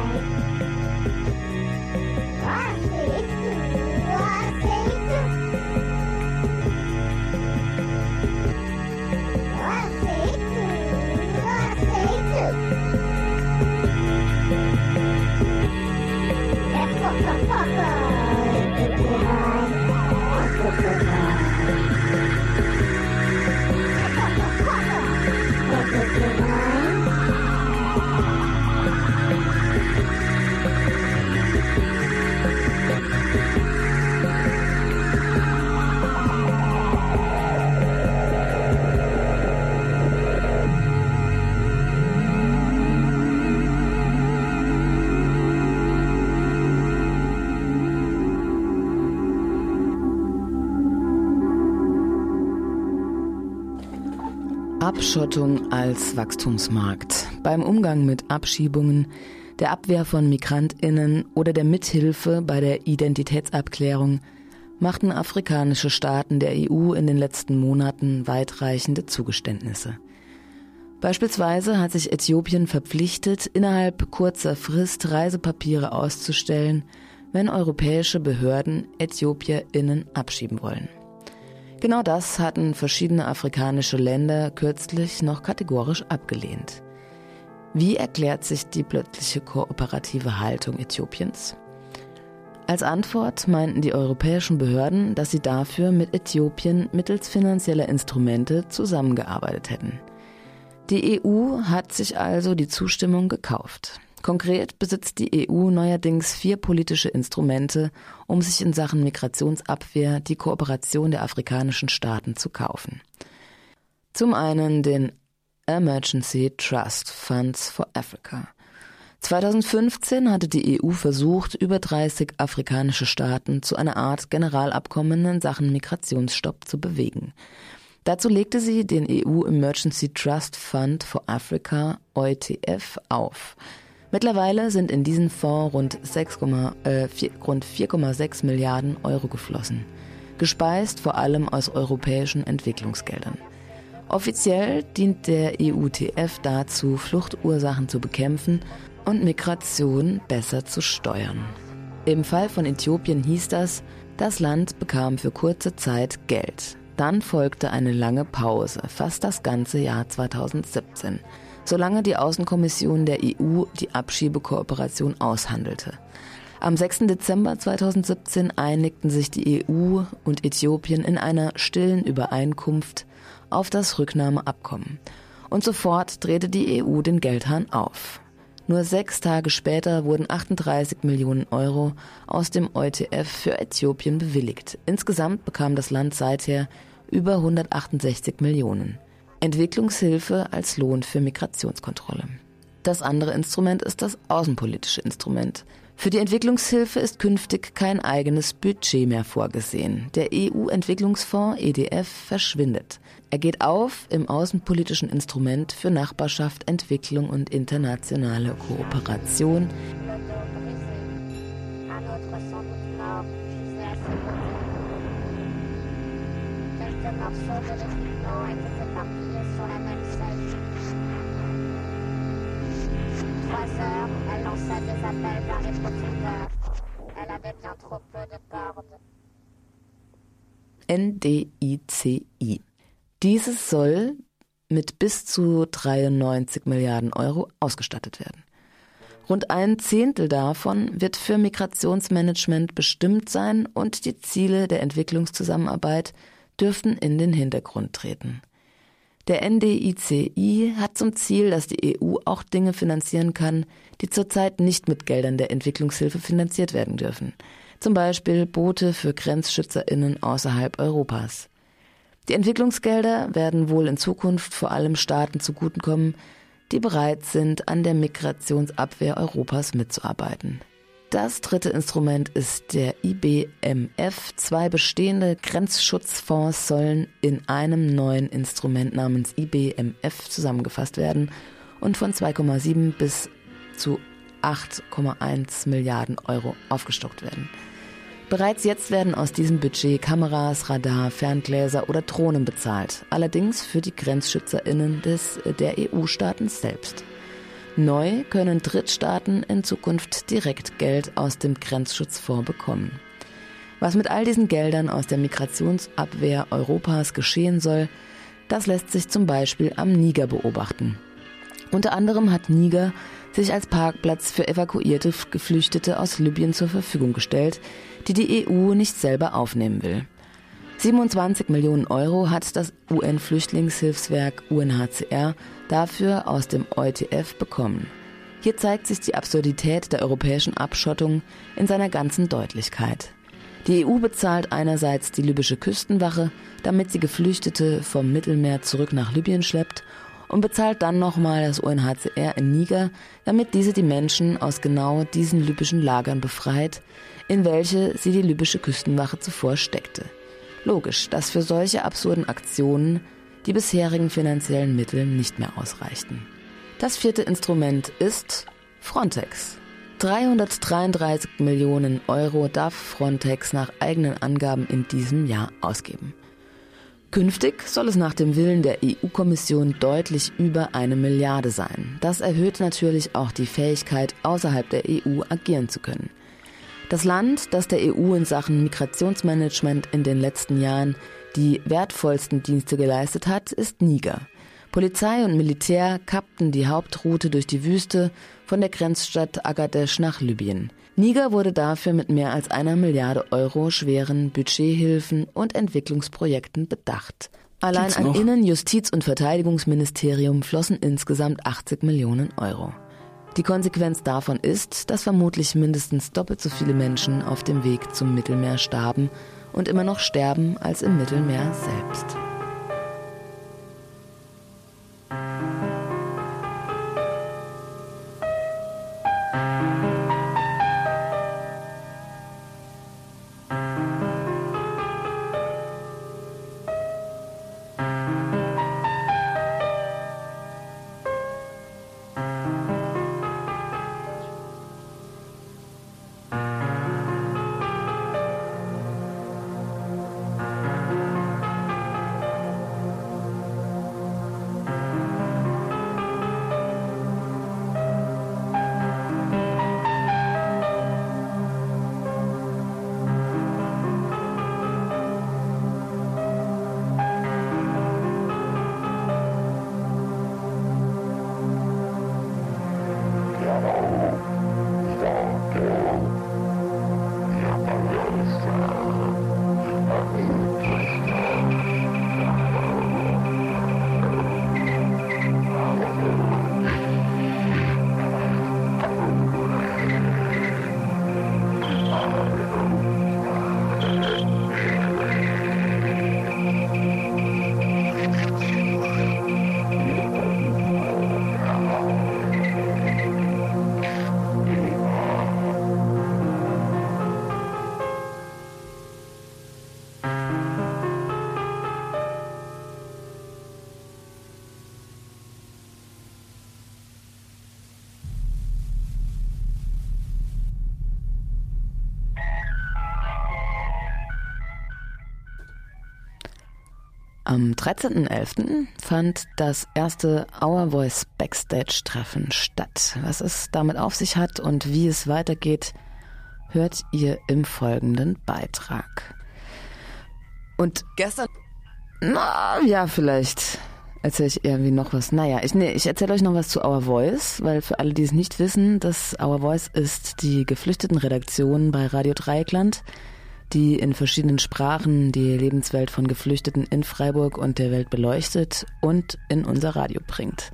Abschottung als Wachstumsmarkt. Beim Umgang mit Abschiebungen, der Abwehr von Migrantinnen oder der Mithilfe bei der Identitätsabklärung machten afrikanische Staaten der EU in den letzten Monaten weitreichende Zugeständnisse. Beispielsweise hat sich Äthiopien verpflichtet, innerhalb kurzer Frist Reisepapiere auszustellen, wenn europäische Behörden Äthiopierinnen abschieben wollen. Genau das hatten verschiedene afrikanische Länder kürzlich noch kategorisch abgelehnt. Wie erklärt sich die plötzliche kooperative Haltung Äthiopiens? Als Antwort meinten die europäischen Behörden, dass sie dafür mit Äthiopien mittels finanzieller Instrumente zusammengearbeitet hätten. Die EU hat sich also die Zustimmung gekauft. Konkret besitzt die EU neuerdings vier politische Instrumente, um sich in Sachen Migrationsabwehr die Kooperation der afrikanischen Staaten zu kaufen. Zum einen den Emergency Trust Funds for Africa. 2015 hatte die EU versucht, über 30 afrikanische Staaten zu einer Art Generalabkommen in Sachen Migrationsstopp zu bewegen. Dazu legte sie den EU Emergency Trust Fund for Africa, EUTF, auf. Mittlerweile sind in diesen Fonds rund 4,6 äh, Milliarden Euro geflossen, gespeist vor allem aus europäischen Entwicklungsgeldern. Offiziell dient der EUTF dazu, Fluchtursachen zu bekämpfen und Migration besser zu steuern. Im Fall von Äthiopien hieß das, das Land bekam für kurze Zeit Geld. Dann folgte eine lange Pause, fast das ganze Jahr 2017 solange die Außenkommission der EU die Abschiebekooperation aushandelte. Am 6. Dezember 2017 einigten sich die EU und Äthiopien in einer stillen Übereinkunft auf das Rücknahmeabkommen. Und sofort drehte die EU den Geldhahn auf. Nur sechs Tage später wurden 38 Millionen Euro aus dem EUTF für Äthiopien bewilligt. Insgesamt bekam das Land seither über 168 Millionen. Entwicklungshilfe als Lohn für Migrationskontrolle. Das andere Instrument ist das außenpolitische Instrument. Für die Entwicklungshilfe ist künftig kein eigenes Budget mehr vorgesehen. Der EU-Entwicklungsfonds EDF verschwindet. Er geht auf im außenpolitischen Instrument für Nachbarschaft, Entwicklung und internationale Kooperation. Heures, elle lança des appels vers les profondeurs. Elle avait bien trop peu de cordes. NDICI. Dieses soll mit bis zu 93 Milliarden Euro ausgestattet werden. Rund ein Zehntel davon wird für Migrationsmanagement bestimmt sein und die Ziele der Entwicklungszusammenarbeit dürften in den Hintergrund treten. Der NDICI hat zum Ziel, dass die EU auch Dinge finanzieren kann, die zurzeit nicht mit Geldern der Entwicklungshilfe finanziert werden dürfen. Zum Beispiel Boote für GrenzschützerInnen außerhalb Europas. Die Entwicklungsgelder werden wohl in Zukunft vor allem Staaten zugutekommen, die bereit sind, an der Migrationsabwehr Europas mitzuarbeiten. Das dritte Instrument ist der IBMF. Zwei bestehende Grenzschutzfonds sollen in einem neuen Instrument namens IBMF zusammengefasst werden und von 2,7 bis zu 8,1 Milliarden Euro aufgestockt werden. Bereits jetzt werden aus diesem Budget Kameras, Radar, Ferngläser oder Drohnen bezahlt, allerdings für die Grenzschützerinnen des, der EU-Staaten selbst. Neu können Drittstaaten in Zukunft direkt Geld aus dem Grenzschutzfonds bekommen. Was mit all diesen Geldern aus der Migrationsabwehr Europas geschehen soll, das lässt sich zum Beispiel am Niger beobachten. Unter anderem hat Niger sich als Parkplatz für evakuierte Geflüchtete aus Libyen zur Verfügung gestellt, die die EU nicht selber aufnehmen will. 27 Millionen Euro hat das UN-Flüchtlingshilfswerk UNHCR dafür aus dem EUTF bekommen. Hier zeigt sich die Absurdität der europäischen Abschottung in seiner ganzen Deutlichkeit. Die EU bezahlt einerseits die libysche Küstenwache, damit sie Geflüchtete vom Mittelmeer zurück nach Libyen schleppt und bezahlt dann nochmal das UNHCR in Niger, damit diese die Menschen aus genau diesen libyschen Lagern befreit, in welche sie die libysche Küstenwache zuvor steckte. Logisch, dass für solche absurden Aktionen die bisherigen finanziellen Mittel nicht mehr ausreichten. Das vierte Instrument ist Frontex. 333 Millionen Euro darf Frontex nach eigenen Angaben in diesem Jahr ausgeben. Künftig soll es nach dem Willen der EU-Kommission deutlich über eine Milliarde sein. Das erhöht natürlich auch die Fähigkeit, außerhalb der EU agieren zu können. Das Land, das der EU in Sachen Migrationsmanagement in den letzten Jahren die wertvollsten Dienste geleistet hat, ist Niger. Polizei und Militär kappten die Hauptroute durch die Wüste von der Grenzstadt Agadesh nach Libyen. Niger wurde dafür mit mehr als einer Milliarde Euro schweren Budgethilfen und Entwicklungsprojekten bedacht. Allein an Innen-, Justiz- und Verteidigungsministerium flossen insgesamt 80 Millionen Euro. Die Konsequenz davon ist, dass vermutlich mindestens doppelt so viele Menschen auf dem Weg zum Mittelmeer starben und immer noch sterben als im Mittelmeer selbst. Am 13.11. fand das erste Our Voice Backstage-Treffen statt. Was es damit auf sich hat und wie es weitergeht, hört ihr im folgenden Beitrag. Und gestern, na ja, vielleicht erzähle ich irgendwie noch was. Naja, ich, nee, ich erzähle euch noch was zu Our Voice, weil für alle, die es nicht wissen, das Our Voice ist die geflüchteten Redaktion bei Radio Dreieckland die in verschiedenen Sprachen die Lebenswelt von Geflüchteten in Freiburg und der Welt beleuchtet und in unser Radio bringt.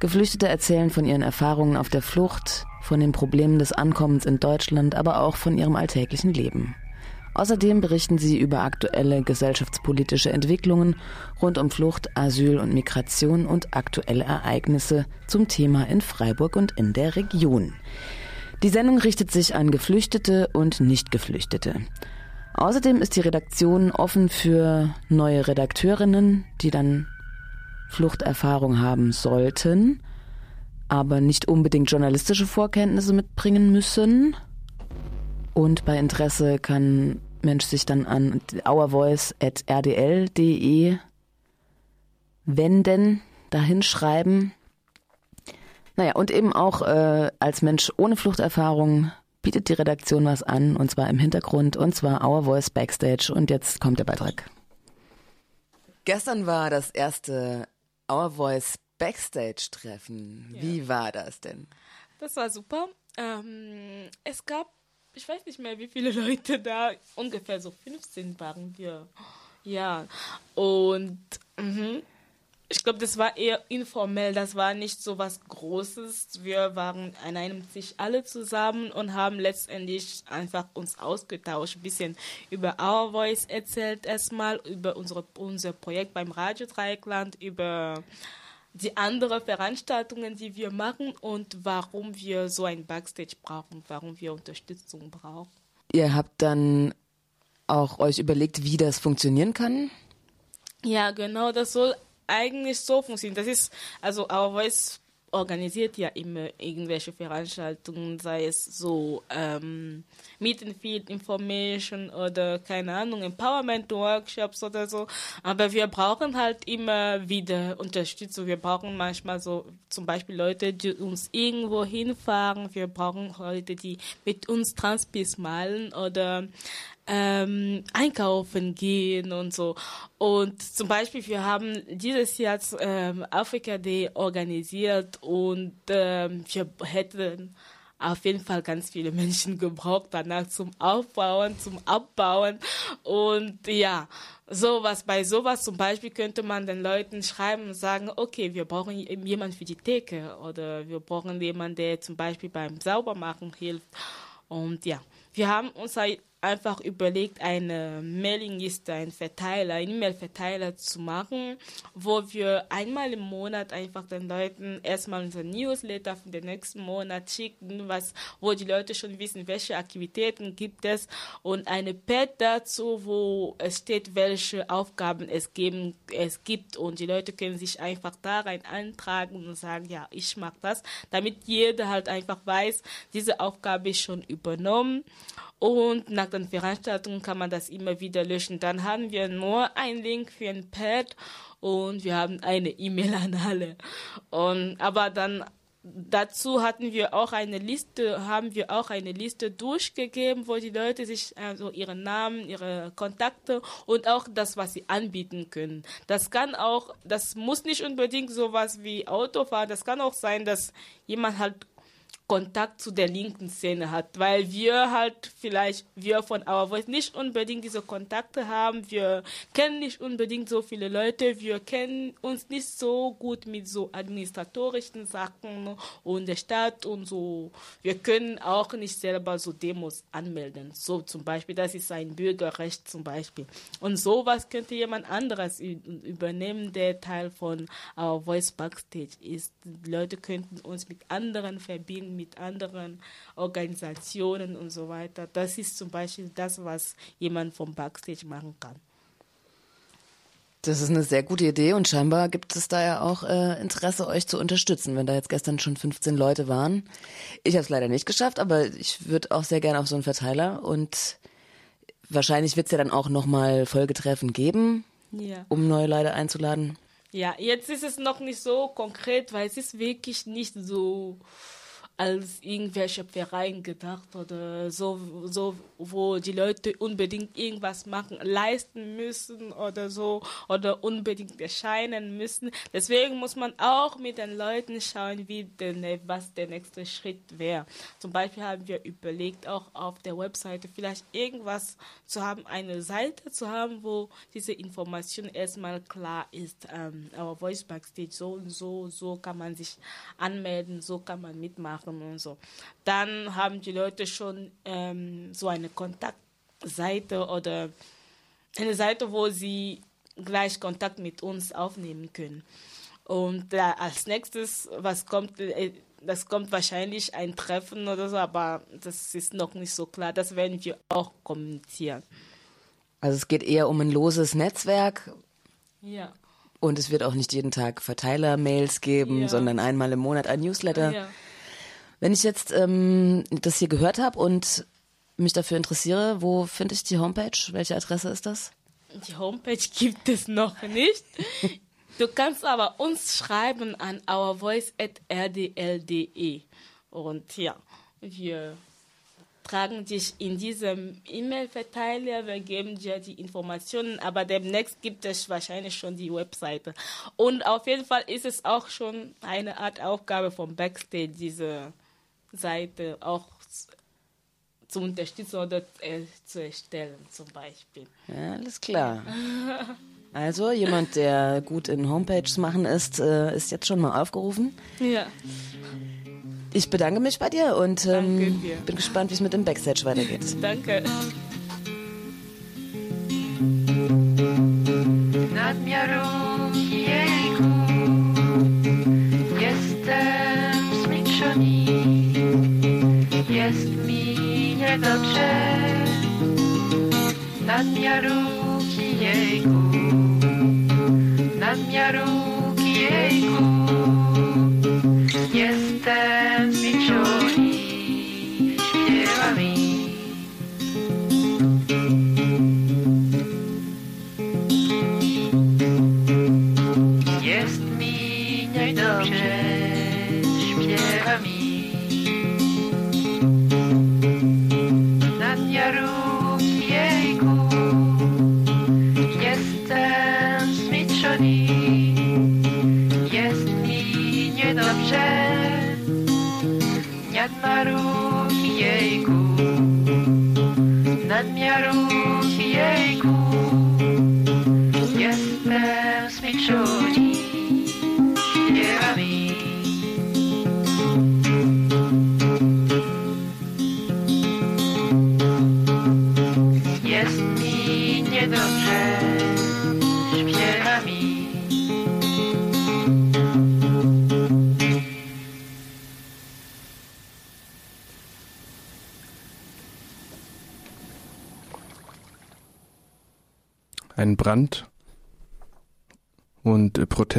Geflüchtete erzählen von ihren Erfahrungen auf der Flucht, von den Problemen des Ankommens in Deutschland, aber auch von ihrem alltäglichen Leben. Außerdem berichten sie über aktuelle gesellschaftspolitische Entwicklungen rund um Flucht, Asyl und Migration und aktuelle Ereignisse zum Thema in Freiburg und in der Region. Die Sendung richtet sich an Geflüchtete und Nicht-Geflüchtete. Außerdem ist die Redaktion offen für neue Redakteurinnen, die dann Fluchterfahrung haben sollten, aber nicht unbedingt journalistische Vorkenntnisse mitbringen und bei Interesse kann Mensch sich dann an ourvoice.rdl.de wenden, dahin schreiben. Naja, und eben auch äh, als Mensch ohne Fluchterfahrung bietet die Redaktion was an, und zwar im Hintergrund, und zwar Our Voice Backstage. Und jetzt kommt der Beitrag. Gestern war das erste Our Voice Backstage-Treffen. Ja. Wie war das denn? Das war super. Ähm, es gab ich weiß nicht mehr, wie viele Leute da, ungefähr so 15 waren wir. Ja, und mh, ich glaube, das war eher informell, das war nicht so was Großes. Wir waren an einem Tisch alle zusammen und haben letztendlich einfach uns ausgetauscht, ein bisschen über Our Voice erzählt erstmal, über unsere, unser Projekt beim Radio Dreieckland, über die anderen Veranstaltungen, die wir machen und warum wir so ein Backstage brauchen, warum wir Unterstützung brauchen. Ihr habt dann auch euch überlegt, wie das funktionieren kann? Ja, genau, das soll eigentlich so funktionieren. Das ist, also Our Voice organisiert ja immer irgendwelche Veranstaltungen, sei es so ähm, Meet and Feed Information oder keine Ahnung, Empowerment Workshops oder so. Aber wir brauchen halt immer wieder Unterstützung. Wir brauchen manchmal so zum Beispiel Leute, die uns irgendwo hinfahren. Wir brauchen Leute, die mit uns Transpis malen oder ähm, einkaufen gehen und so. Und zum Beispiel, wir haben dieses Jahr ähm, Afrika Day organisiert und ähm, wir hätten auf jeden Fall ganz viele Menschen gebraucht danach zum Aufbauen, zum Abbauen und ja, sowas bei sowas zum Beispiel könnte man den Leuten schreiben und sagen, okay, wir brauchen jemanden für die Theke oder wir brauchen jemanden, der zum Beispiel beim Saubermachen hilft und ja, wir haben uns halt einfach überlegt, eine Mailingliste, einen Verteiler, einen E-Mail-Verteiler zu machen, wo wir einmal im Monat einfach den Leuten erstmal unser Newsletter für den nächsten Monat schicken, was, wo die Leute schon wissen, welche Aktivitäten gibt es und eine Pad dazu, wo es steht, welche Aufgaben es geben, es gibt und die Leute können sich einfach da rein eintragen und sagen, ja, ich mag das, damit jeder halt einfach weiß, diese Aufgabe ist schon übernommen und nach den Veranstaltungen kann man das immer wieder löschen. Dann haben wir nur einen Link für ein Pad und wir haben eine E-Mail an alle. Und, aber dann dazu hatten wir auch eine Liste, haben wir auch eine Liste durchgegeben, wo die Leute sich also ihren Namen, ihre Kontakte und auch das, was sie anbieten können. Das kann auch, das muss nicht unbedingt sowas wie Autofahren, das kann auch sein, dass jemand halt Kontakt zu der linken Szene hat, weil wir halt vielleicht, wir von Our Voice nicht unbedingt diese Kontakte haben, wir kennen nicht unbedingt so viele Leute, wir kennen uns nicht so gut mit so administratorischen Sachen und der Stadt und so. Wir können auch nicht selber so Demos anmelden. So zum Beispiel, das ist ein Bürgerrecht zum Beispiel. Und sowas könnte jemand anderes übernehmen, der Teil von Our Voice Backstage ist. Die Leute könnten uns mit anderen verbinden, mit anderen Organisationen und so weiter. Das ist zum Beispiel das, was jemand vom Backstage machen kann. Das ist eine sehr gute Idee und scheinbar gibt es da ja auch äh, Interesse, euch zu unterstützen, wenn da jetzt gestern schon 15 Leute waren. Ich habe es leider nicht geschafft, aber ich würde auch sehr gerne auf so einen Verteiler und wahrscheinlich wird es ja dann auch nochmal Folgetreffen geben, ja. um neue Leute einzuladen. Ja, jetzt ist es noch nicht so konkret, weil es ist wirklich nicht so als irgendwelche Verein gedacht oder so, so, wo die Leute unbedingt irgendwas machen, leisten müssen oder so oder unbedingt erscheinen müssen. Deswegen muss man auch mit den Leuten schauen, wie denn, was der nächste Schritt wäre. Zum Beispiel haben wir überlegt, auch auf der Webseite vielleicht irgendwas zu haben, eine Seite zu haben, wo diese Information erstmal klar ist. Ähm, our Voice Backstage, so und so, so kann man sich anmelden, so kann man mitmachen und so. Dann haben die Leute schon ähm, so eine Kontaktseite oder eine Seite, wo sie gleich Kontakt mit uns aufnehmen können. Und äh, als nächstes, was kommt, äh, das kommt wahrscheinlich ein Treffen oder so, aber das ist noch nicht so klar. Das werden wir auch kommunizieren. Also es geht eher um ein loses Netzwerk. Ja. Und es wird auch nicht jeden Tag Verteiler-Mails geben, Ja. sondern einmal im Monat ein Newsletter. Ja. Wenn ich jetzt ähm, das hier gehört habe und mich dafür interessiere, wo finde ich die Homepage? Welche Adresse ist das? Die Homepage gibt es noch nicht. Du kannst aber uns schreiben an ourvoice.rdl.de. Und ja, wir tragen dich in diesem E-Mail-Verteiler, wir geben dir die Informationen, aber demnächst gibt es wahrscheinlich schon die Webseite. Und auf jeden Fall ist es auch schon eine Art Aufgabe vom Backstage, diese Seite auch zu unterstützen oder äh, zu erstellen, zum Beispiel. Ja, alles klar. Also jemand, der gut in Homepages machen ist, äh, ist jetzt schon mal aufgerufen. Ja. Ich bedanke mich bei dir und ähm, bin gespannt, wie es mit dem Backstage weitergeht. Danke. Nadmiaru się do Nadmiaruki jejku. Nadmiaruki jejku. Jestem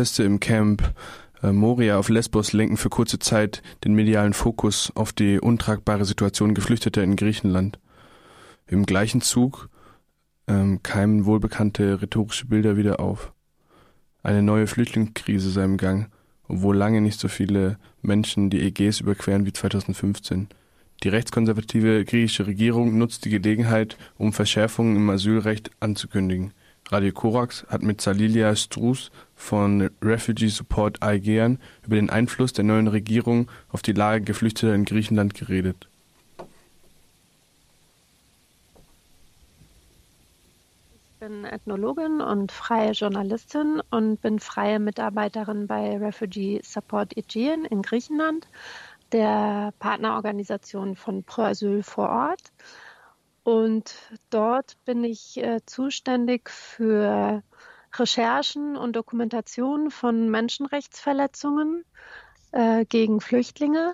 Proteste im Camp äh, Moria auf Lesbos lenken für kurze Zeit den medialen Fokus auf die untragbare Situation Geflüchteter in Griechenland. Im gleichen Zug ähm, keimen wohlbekannte rhetorische Bilder wieder auf. Eine neue Flüchtlingskrise sei im Gang, obwohl lange nicht so viele Menschen die Ägäis überqueren wie 2015. Die rechtskonservative griechische Regierung nutzt die Gelegenheit, um Verschärfungen im Asylrecht anzukündigen. Radio Korax hat mit Salilia Strus von Refugee Support Aegean über den Einfluss der neuen Regierung auf die Lage Geflüchteter in Griechenland geredet. Ich bin Ethnologin und freie Journalistin und bin freie Mitarbeiterin bei Refugee Support Aegean in Griechenland, der Partnerorganisation von Pro Asyl vor Ort. Und dort bin ich äh, zuständig für Recherchen und Dokumentation von Menschenrechtsverletzungen äh, gegen Flüchtlinge,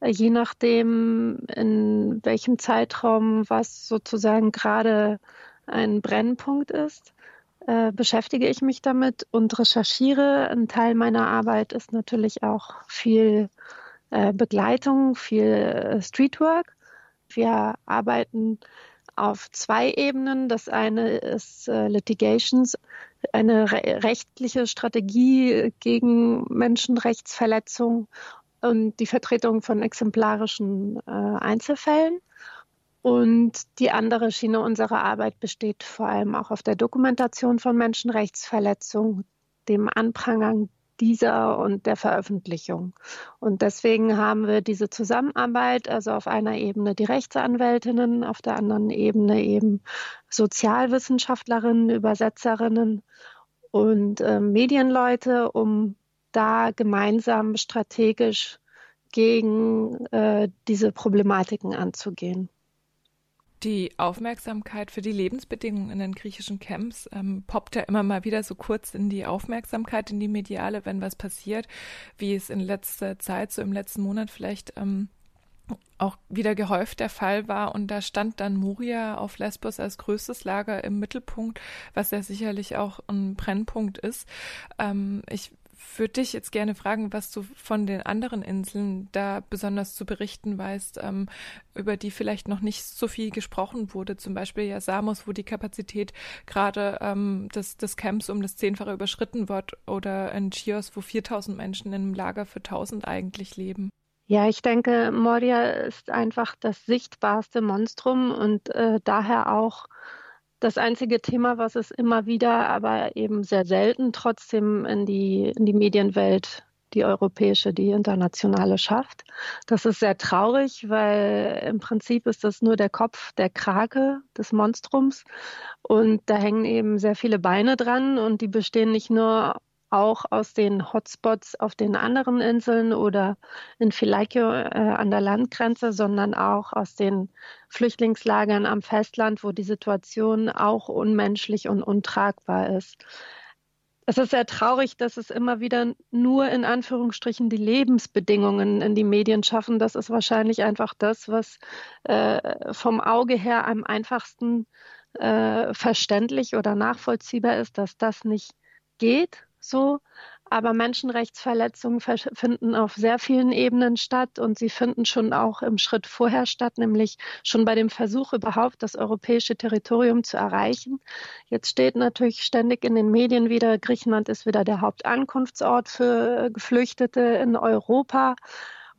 äh, je nachdem, in welchem Zeitraum was sozusagen gerade ein Brennpunkt ist, äh, beschäftige ich mich damit und recherchiere. Ein Teil meiner Arbeit ist natürlich auch viel äh, Begleitung, viel Streetwork. Wir arbeiten auf zwei Ebenen. Das eine ist Litigations, eine re rechtliche Strategie gegen Menschenrechtsverletzung und die Vertretung von exemplarischen äh, Einzelfällen. Und die andere Schiene unserer Arbeit besteht vor allem auch auf der Dokumentation von Menschenrechtsverletzungen, dem Anprangern dieser und der Veröffentlichung. Und deswegen haben wir diese Zusammenarbeit, also auf einer Ebene die Rechtsanwältinnen, auf der anderen Ebene eben Sozialwissenschaftlerinnen, Übersetzerinnen und äh, Medienleute, um da gemeinsam strategisch gegen äh, diese Problematiken anzugehen. Die Aufmerksamkeit für die Lebensbedingungen in den griechischen Camps ähm, poppt ja immer mal wieder so kurz in die Aufmerksamkeit, in die Mediale, wenn was passiert, wie es in letzter Zeit, so im letzten Monat vielleicht ähm, auch wieder gehäuft der Fall war. Und da stand dann Moria auf Lesbos als größtes Lager im Mittelpunkt, was ja sicherlich auch ein Brennpunkt ist. Ähm, ich würde dich jetzt gerne fragen, was du von den anderen Inseln da besonders zu berichten weißt, ähm, über die vielleicht noch nicht so viel gesprochen wurde. Zum Beispiel ja Samos, wo die Kapazität gerade ähm, des, des Camps um das Zehnfache überschritten wird, oder in Chios, wo 4000 Menschen in einem Lager für 1000 eigentlich leben. Ja, ich denke, Moria ist einfach das sichtbarste Monstrum und äh, daher auch das einzige Thema, was es immer wieder, aber eben sehr selten trotzdem in die, in die Medienwelt, die europäische, die internationale schafft. Das ist sehr traurig, weil im Prinzip ist das nur der Kopf der Krake des Monstrums und da hängen eben sehr viele Beine dran und die bestehen nicht nur auch aus den Hotspots auf den anderen Inseln oder in Filaikio äh, an der Landgrenze, sondern auch aus den Flüchtlingslagern am Festland, wo die Situation auch unmenschlich und untragbar ist. Es ist sehr traurig, dass es immer wieder nur in Anführungsstrichen die Lebensbedingungen in die Medien schaffen. Das ist wahrscheinlich einfach das, was äh, vom Auge her am einfachsten äh, verständlich oder nachvollziehbar ist, dass das nicht geht so. Aber Menschenrechtsverletzungen finden auf sehr vielen Ebenen statt und sie finden schon auch im Schritt vorher statt, nämlich schon bei dem Versuch überhaupt das europäische Territorium zu erreichen. Jetzt steht natürlich ständig in den Medien wieder, Griechenland ist wieder der Hauptankunftsort für Geflüchtete in Europa.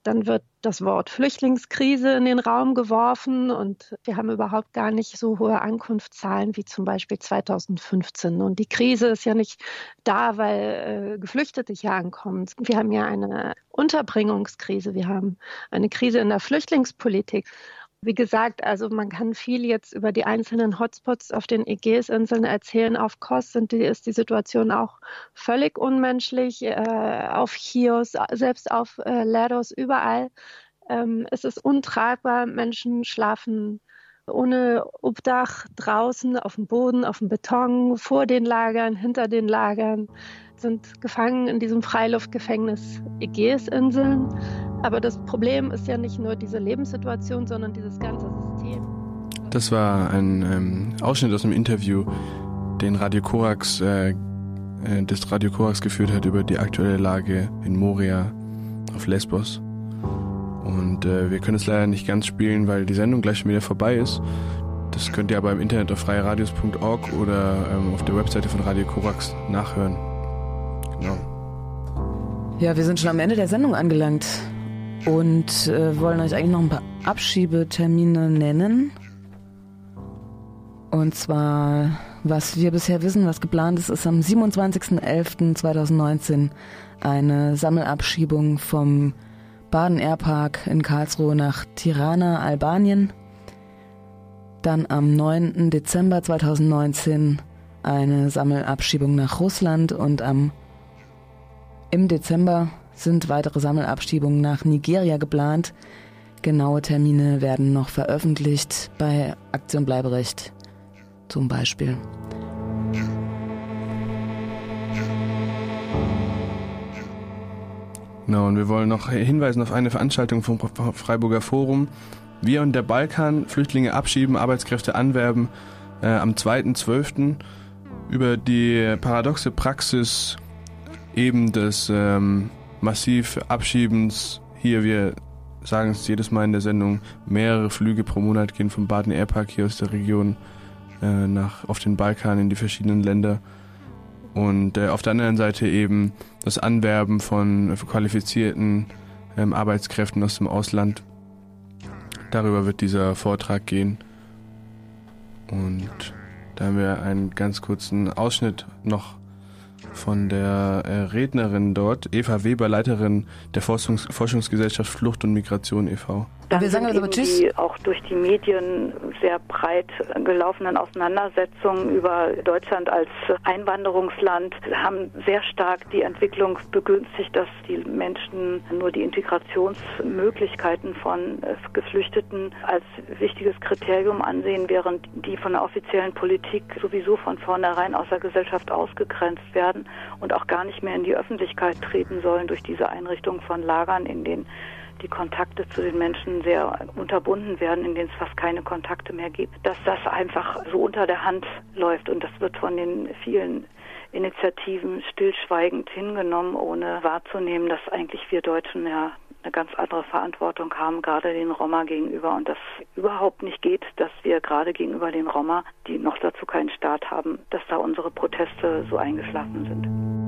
Dann wird das Wort Flüchtlingskrise in den Raum geworfen und wir haben überhaupt gar nicht so hohe Ankunftszahlen wie zum Beispiel 2015. Und die Krise ist ja nicht da, weil äh, Geflüchtete hier ankommen. Wir haben ja eine Unterbringungskrise, wir haben eine Krise in der Flüchtlingspolitik. Wie gesagt, also man kann viel jetzt über die einzelnen Hotspots auf den Ägäisinseln erzählen. Auf Kos sind die, ist die Situation auch völlig unmenschlich. Äh, auf Chios, selbst auf äh, Leros, überall. Ähm, es ist untragbar. Menschen schlafen ohne Obdach draußen auf dem Boden, auf dem Beton, vor den Lagern, hinter den Lagern, sind gefangen in diesem Freiluftgefängnis Ägäisinseln. Aber das Problem ist ja nicht nur diese Lebenssituation, sondern dieses ganze System. Das war ein ähm, Ausschnitt aus einem Interview, den Radio Korax, äh, äh, das Radio Korax geführt hat über die aktuelle Lage in Moria auf Lesbos. Und äh, wir können es leider nicht ganz spielen, weil die Sendung gleich schon wieder vorbei ist. Das könnt ihr aber im Internet auf freieradios.org oder ähm, auf der Webseite von Radio Korax nachhören. Genau. Ja, wir sind schon am Ende der Sendung angelangt und äh, wollen euch eigentlich noch ein paar Abschiebetermine nennen. Und zwar, was wir bisher wissen, was geplant ist, ist am 27.11.2019 eine Sammelabschiebung vom Baden Airpark in Karlsruhe nach Tirana, Albanien. Dann am 9. Dezember 2019 eine Sammelabschiebung nach Russland und am im Dezember sind weitere Sammelabschiebungen nach Nigeria geplant. Genaue Termine werden noch veröffentlicht bei Aktion Bleiberecht zum Beispiel. Genau, und wir wollen noch hinweisen auf eine Veranstaltung vom Freiburger Forum. Wir und der Balkan, Flüchtlinge abschieben, Arbeitskräfte anwerben, äh, am 2.12. über die paradoxe Praxis eben des ähm, massiv Abschiebens. Hier, wir sagen es jedes Mal in der Sendung, mehrere Flüge pro Monat gehen vom Baden Airpark hier aus der Region äh, nach, auf den Balkan in die verschiedenen Länder. Und äh, auf der anderen Seite eben das Anwerben von qualifizierten ähm, Arbeitskräften aus dem Ausland. Darüber wird dieser Vortrag gehen. Und da haben wir einen ganz kurzen Ausschnitt noch von der äh, Rednerin dort, Eva Weber, Leiterin der Forschungs Forschungsgesellschaft Flucht und Migration e.V. Dann wir sagen also Tschüss. Die auch durch die Medien sehr breit gelaufenen Auseinandersetzungen über Deutschland als Einwanderungsland haben sehr stark die Entwicklung begünstigt, dass die Menschen nur die Integrationsmöglichkeiten von äh, Geflüchteten als wichtiges Kriterium ansehen, während die von der offiziellen Politik sowieso von vornherein aus der Gesellschaft ausgegrenzt werden und auch gar nicht mehr in die Öffentlichkeit treten sollen durch diese Einrichtung von Lagern, in denen die Kontakte zu den Menschen sehr unterbunden werden, in denen es fast keine Kontakte mehr gibt, dass das einfach so unter der Hand läuft und das wird von den vielen Initiativen stillschweigend hingenommen, ohne wahrzunehmen, dass eigentlich wir Deutschen ja eine ganz andere Verantwortung haben, gerade den Roma gegenüber und das überhaupt nicht geht, dass wir gerade gegenüber den Roma, die noch dazu keinen Staat haben, dass da unsere Proteste so eingeschlafen sind.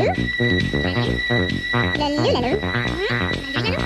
Lalu, lalu, lalu.